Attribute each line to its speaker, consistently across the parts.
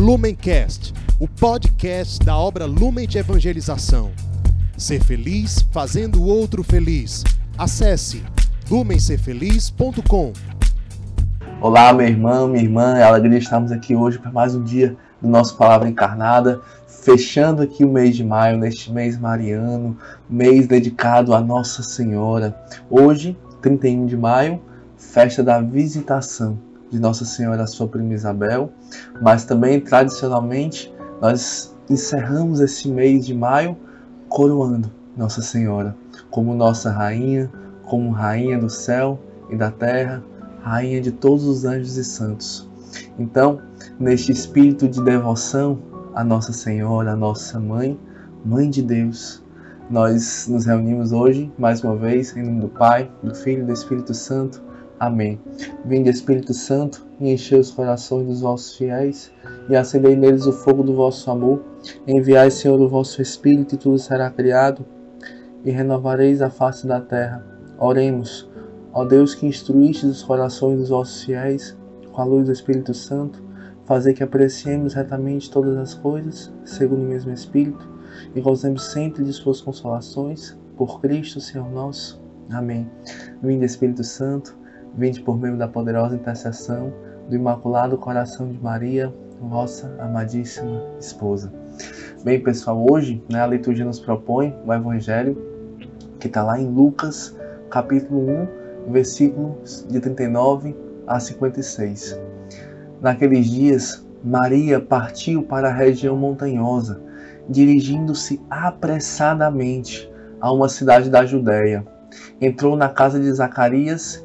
Speaker 1: Lumencast, o podcast da obra Lumen de Evangelização. Ser feliz fazendo o outro feliz. Acesse lumencerfeliz.com.
Speaker 2: Olá, meu irmão, minha irmã, é alegria estarmos aqui hoje para mais um dia do nosso Palavra Encarnada, fechando aqui o mês de maio, neste mês mariano, mês dedicado a Nossa Senhora. Hoje, 31 de maio, festa da visitação de Nossa Senhora, a sua prima Isabel, mas também tradicionalmente nós encerramos esse mês de maio coroando Nossa Senhora como nossa rainha, como rainha do céu e da terra, rainha de todos os anjos e santos. Então, neste espírito de devoção a Nossa Senhora, a nossa mãe, mãe de Deus, nós nos reunimos hoje mais uma vez em nome do Pai, do Filho e do Espírito Santo Amém. Vinde, Espírito Santo, e enchei os corações dos vossos fiéis, e acendei neles o fogo do vosso amor. Enviai, Senhor, o vosso Espírito, e tudo será criado, e renovareis a face da terra. Oremos, ó Deus que instruíste os corações dos vossos fiéis, com a luz do Espírito Santo, fazer que apreciemos retamente todas as coisas, segundo o mesmo Espírito, e gozemos sempre de suas consolações, por Cristo, Senhor nosso. Amém. Vinde, Espírito Santo, Vinde por meio da poderosa intercessão do Imaculado Coração de Maria, vossa amadíssima esposa. Bem, pessoal, hoje né, a liturgia nos propõe o Evangelho que está lá em Lucas, capítulo 1, versículos de 39 a 56. Naqueles dias, Maria partiu para a região montanhosa, dirigindo-se apressadamente a uma cidade da Judéia. Entrou na casa de Zacarias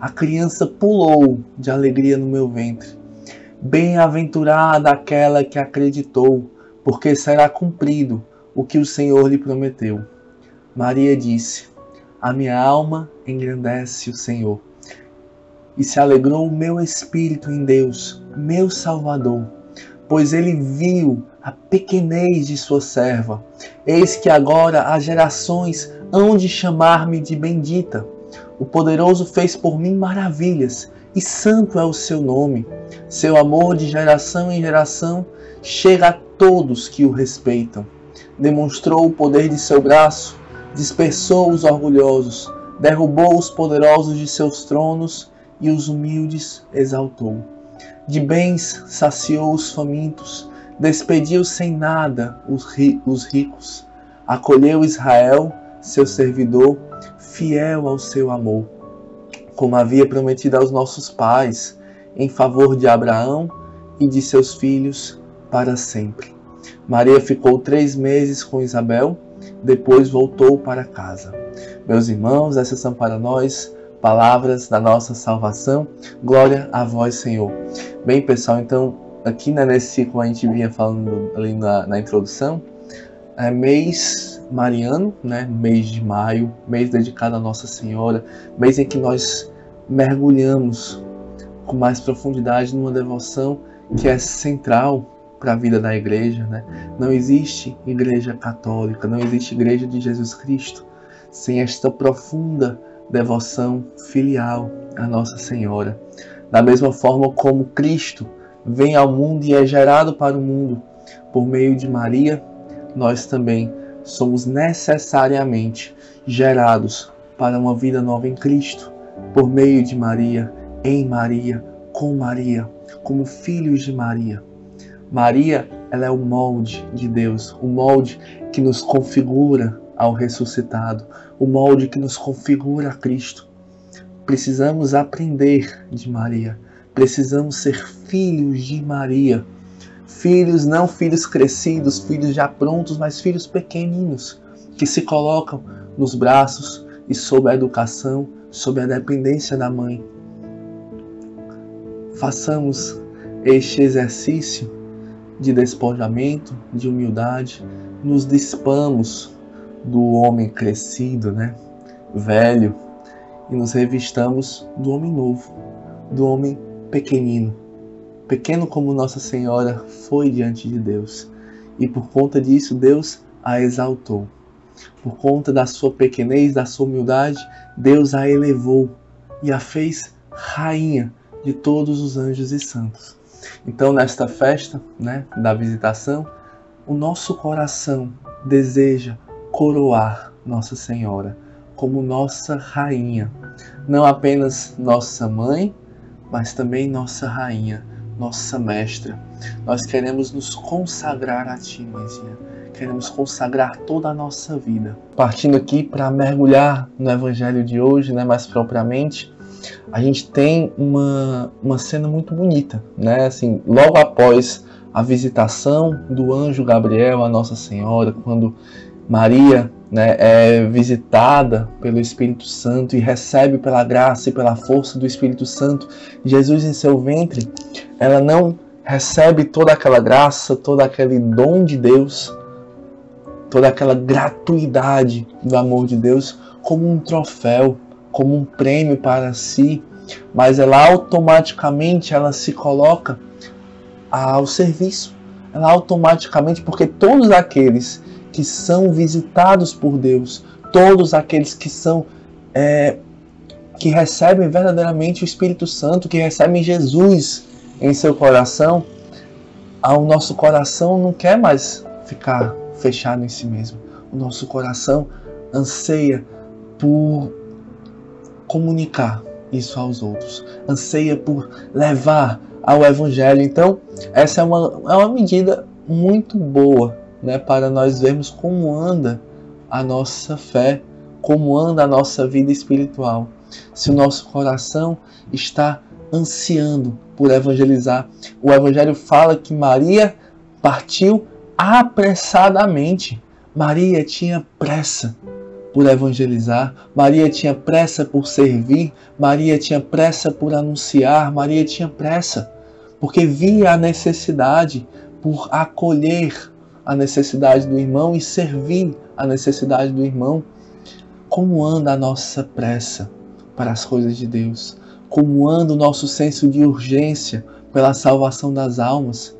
Speaker 2: a criança pulou de alegria no meu ventre. Bem-aventurada aquela que acreditou, porque será cumprido o que o Senhor lhe prometeu. Maria disse: A minha alma engrandece o Senhor, e se alegrou o meu espírito em Deus, meu Salvador, pois ele viu a pequenez de sua serva. Eis que agora as gerações hão de chamar-me de bendita. O poderoso fez por mim maravilhas, e santo é o seu nome. Seu amor de geração em geração chega a todos que o respeitam. Demonstrou o poder de seu braço, dispersou os orgulhosos, derrubou os poderosos de seus tronos e os humildes exaltou. De bens saciou os famintos, despediu sem nada os, ri os ricos, acolheu Israel, seu servidor, fiel ao seu amor, como havia prometido aos nossos pais, em favor de Abraão e de seus filhos para sempre. Maria ficou três meses com Isabel, depois voltou para casa. Meus irmãos, essas são para nós palavras da nossa salvação. Glória a vós, Senhor. Bem, pessoal, então aqui né, nesse ciclo a gente vinha falando ali na, na introdução, é mês mariano, né, mês de maio, mês dedicado a Nossa Senhora, mês em que nós mergulhamos com mais profundidade numa devoção que é central para a vida da igreja. Né? Não existe igreja católica, não existe igreja de Jesus Cristo sem esta profunda devoção filial à Nossa Senhora. Da mesma forma como Cristo vem ao mundo e é gerado para o mundo por meio de Maria, nós também somos necessariamente gerados para uma vida nova em Cristo, por meio de Maria, em Maria, com Maria, como filhos de Maria. Maria, ela é o molde de Deus, o molde que nos configura ao ressuscitado, o molde que nos configura a Cristo. Precisamos aprender de Maria, precisamos ser filhos de Maria Filhos, não filhos crescidos, filhos já prontos, mas filhos pequeninos, que se colocam nos braços e sob a educação, sob a dependência da mãe. Façamos este exercício de despojamento, de humildade, nos dispamos do homem crescido, né? velho, e nos revistamos do homem novo, do homem pequenino. Pequeno como Nossa Senhora foi diante de Deus. E por conta disso, Deus a exaltou. Por conta da sua pequenez, da sua humildade, Deus a elevou e a fez rainha de todos os anjos e santos. Então, nesta festa né, da visitação, o nosso coração deseja coroar Nossa Senhora como nossa rainha. Não apenas nossa mãe, mas também nossa rainha, nossa mestra. Nós queremos nos consagrar a Ti, mãezinha. Queremos consagrar toda a nossa vida. Partindo aqui para mergulhar no Evangelho de hoje, né, mais propriamente, a gente tem uma, uma cena muito bonita, né? Assim, logo após a visitação do anjo Gabriel a Nossa Senhora, quando Maria né, é visitada pelo Espírito Santo e recebe pela graça e pela força do Espírito Santo Jesus em seu ventre, ela não recebe toda aquela graça, todo aquele dom de Deus, toda aquela gratuidade do amor de Deus como um troféu, como um prêmio para si, mas ela automaticamente ela se coloca ao serviço. Ela automaticamente, porque todos aqueles que são visitados por Deus, todos aqueles que são é, que recebem verdadeiramente o Espírito Santo, que recebem Jesus em seu coração, o nosso coração não quer mais ficar fechado em si mesmo. O nosso coração anseia por comunicar isso aos outros, anseia por levar ao Evangelho. Então, essa é uma, é uma medida muito boa né, para nós vermos como anda a nossa fé, como anda a nossa vida espiritual. Se o nosso coração está ansiando por evangelizar. O Evangelho fala que Maria partiu apressadamente. Maria tinha pressa por evangelizar, Maria tinha pressa por servir, Maria tinha pressa por anunciar, Maria tinha pressa porque via a necessidade por acolher a necessidade do irmão e servir a necessidade do irmão. Como anda a nossa pressa para as coisas de Deus? Como anda o nosso senso de urgência pela salvação das almas?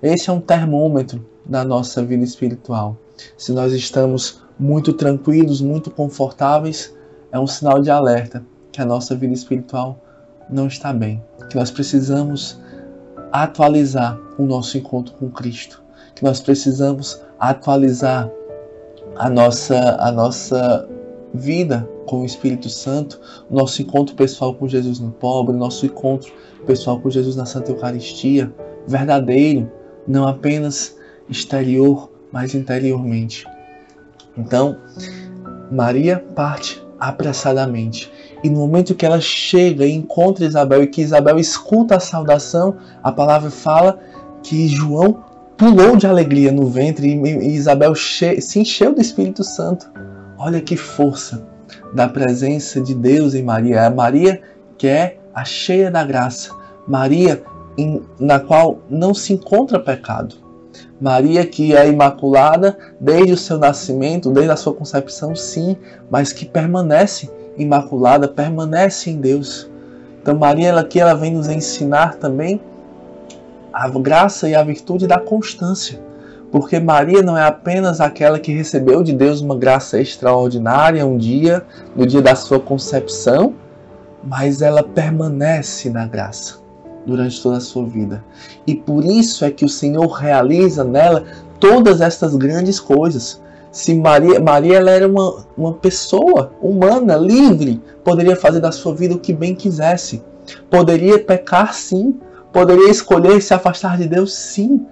Speaker 2: Esse é um termômetro da nossa vida espiritual. Se nós estamos muito tranquilos, muito confortáveis, é um sinal de alerta que a nossa vida espiritual não está bem, que nós precisamos atualizar o nosso encontro com Cristo que nós precisamos atualizar a nossa, a nossa vida com o Espírito Santo, nosso encontro pessoal com Jesus no pobre, nosso encontro pessoal com Jesus na Santa Eucaristia, verdadeiro, não apenas exterior, mas interiormente. Então, Maria parte apressadamente. E no momento que ela chega e encontra Isabel e que Isabel escuta a saudação, a palavra fala que João pulou de alegria no ventre e Isabel se encheu do Espírito Santo. Olha que força da presença de Deus em Maria. É Maria que é a cheia da graça. Maria em, na qual não se encontra pecado. Maria que é imaculada desde o seu nascimento, desde a sua concepção, sim, mas que permanece imaculada, permanece em Deus. Então Maria ela aqui ela vem nos ensinar também a graça e a virtude da constância. Porque Maria não é apenas aquela que recebeu de Deus uma graça extraordinária um dia, no dia da sua concepção, mas ela permanece na graça durante toda a sua vida. E por isso é que o Senhor realiza nela todas estas grandes coisas. Se Maria, Maria ela era uma, uma pessoa humana, livre, poderia fazer da sua vida o que bem quisesse. Poderia pecar sim, Poderia escolher se afastar de Deus, sim,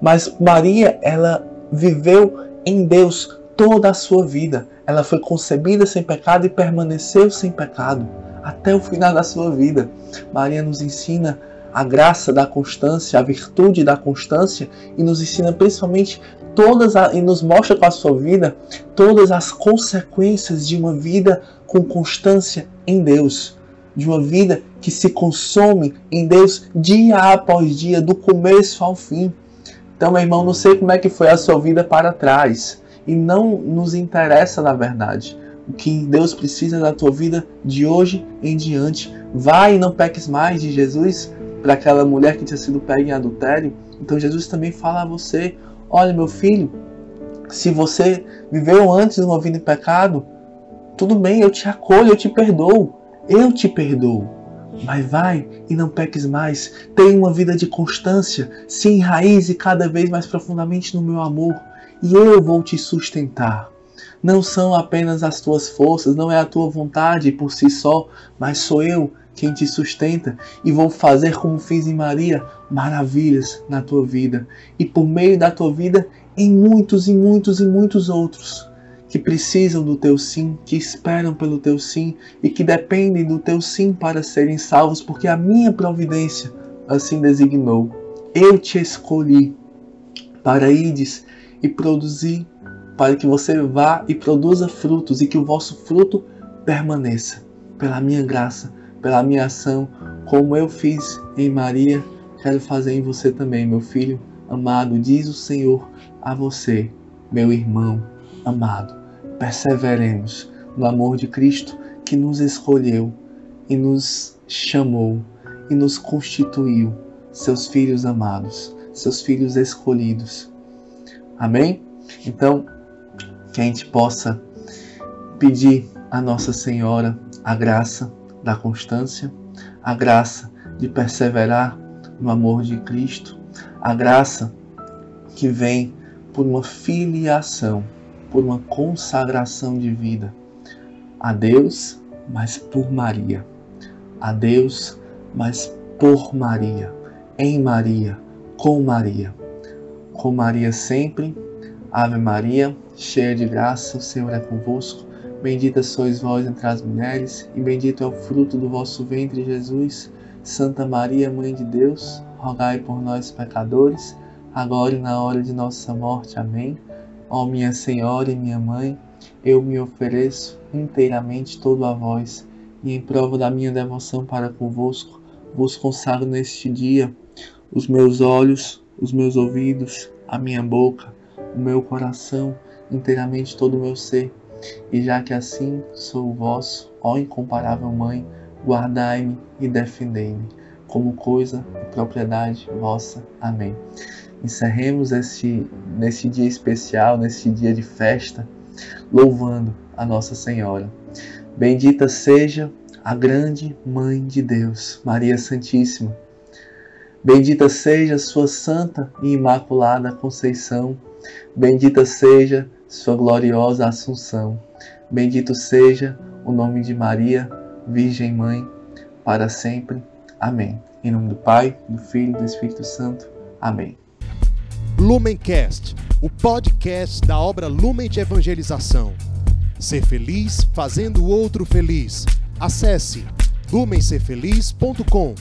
Speaker 2: mas Maria, ela viveu em Deus toda a sua vida. Ela foi concebida sem pecado e permaneceu sem pecado até o final da sua vida. Maria nos ensina a graça da constância, a virtude da constância e nos ensina principalmente todas a, e nos mostra com a sua vida todas as consequências de uma vida com constância em Deus de uma vida que se consome em Deus dia após dia, do começo ao fim. Então, meu irmão, não sei como é que foi a sua vida para trás. E não nos interessa, na verdade. O que Deus precisa da tua vida de hoje em diante. Vai e não peques mais de Jesus para aquela mulher que tinha sido pega em adultério. Então Jesus também fala a você: olha, meu filho, se você viveu antes uma vida em pecado, tudo bem, eu te acolho, eu te perdoo. Eu te perdoo. Mas vai e não peques mais. Tenha uma vida de constância. Se enraize cada vez mais profundamente no meu amor. E eu vou te sustentar. Não são apenas as tuas forças, não é a tua vontade por si só, mas sou eu quem te sustenta e vou fazer como fiz em Maria, maravilhas na tua vida e por meio da tua vida em muitos e muitos e muitos outros que precisam do teu sim, que esperam pelo teu sim e que dependem do teu sim para serem salvos, porque a minha providência assim designou. Eu te escolhi para ides e produzir, para que você vá e produza frutos e que o vosso fruto permaneça. Pela minha graça, pela minha ação, como eu fiz em Maria, quero fazer em você também, meu filho amado, diz o Senhor a você, meu irmão amado. Perseveremos no amor de Cristo que nos escolheu e nos chamou e nos constituiu seus filhos amados, seus filhos escolhidos. Amém? Então, que a gente possa pedir a Nossa Senhora a graça da constância, a graça de perseverar no amor de Cristo, a graça que vem por uma filiação, por uma consagração de vida a Deus, mas por Maria. A Deus, mas por Maria, em Maria, com Maria. Com Maria sempre. Ave Maria, cheia de graça, o Senhor é convosco. Bendita sois vós entre as mulheres, e bendito é o fruto do vosso ventre, Jesus. Santa Maria, Mãe de Deus, rogai por nós, pecadores agora e na hora de nossa morte. Amém. Ó minha Senhora e minha Mãe, eu me ofereço inteiramente todo a vós, e em prova da minha devoção para convosco, vos consagro neste dia os meus olhos, os meus ouvidos, a minha boca, o meu coração, inteiramente todo o meu ser. E já que assim sou vosso, ó incomparável Mãe, guardai-me e defendei-me, como coisa e propriedade vossa. Amém encerremos este, nesse dia especial, nesse dia de festa, louvando a Nossa Senhora. Bendita seja a grande Mãe de Deus, Maria Santíssima. Bendita seja Sua Santa e Imaculada Conceição. Bendita seja Sua gloriosa Assunção. Bendito seja o nome de Maria, Virgem Mãe, para sempre. Amém. Em nome do Pai, do Filho e do Espírito Santo. Amém.
Speaker 1: Lumencast, o podcast da obra Lumen de Evangelização. Ser feliz fazendo o outro feliz. Acesse lumencerfeliz.com.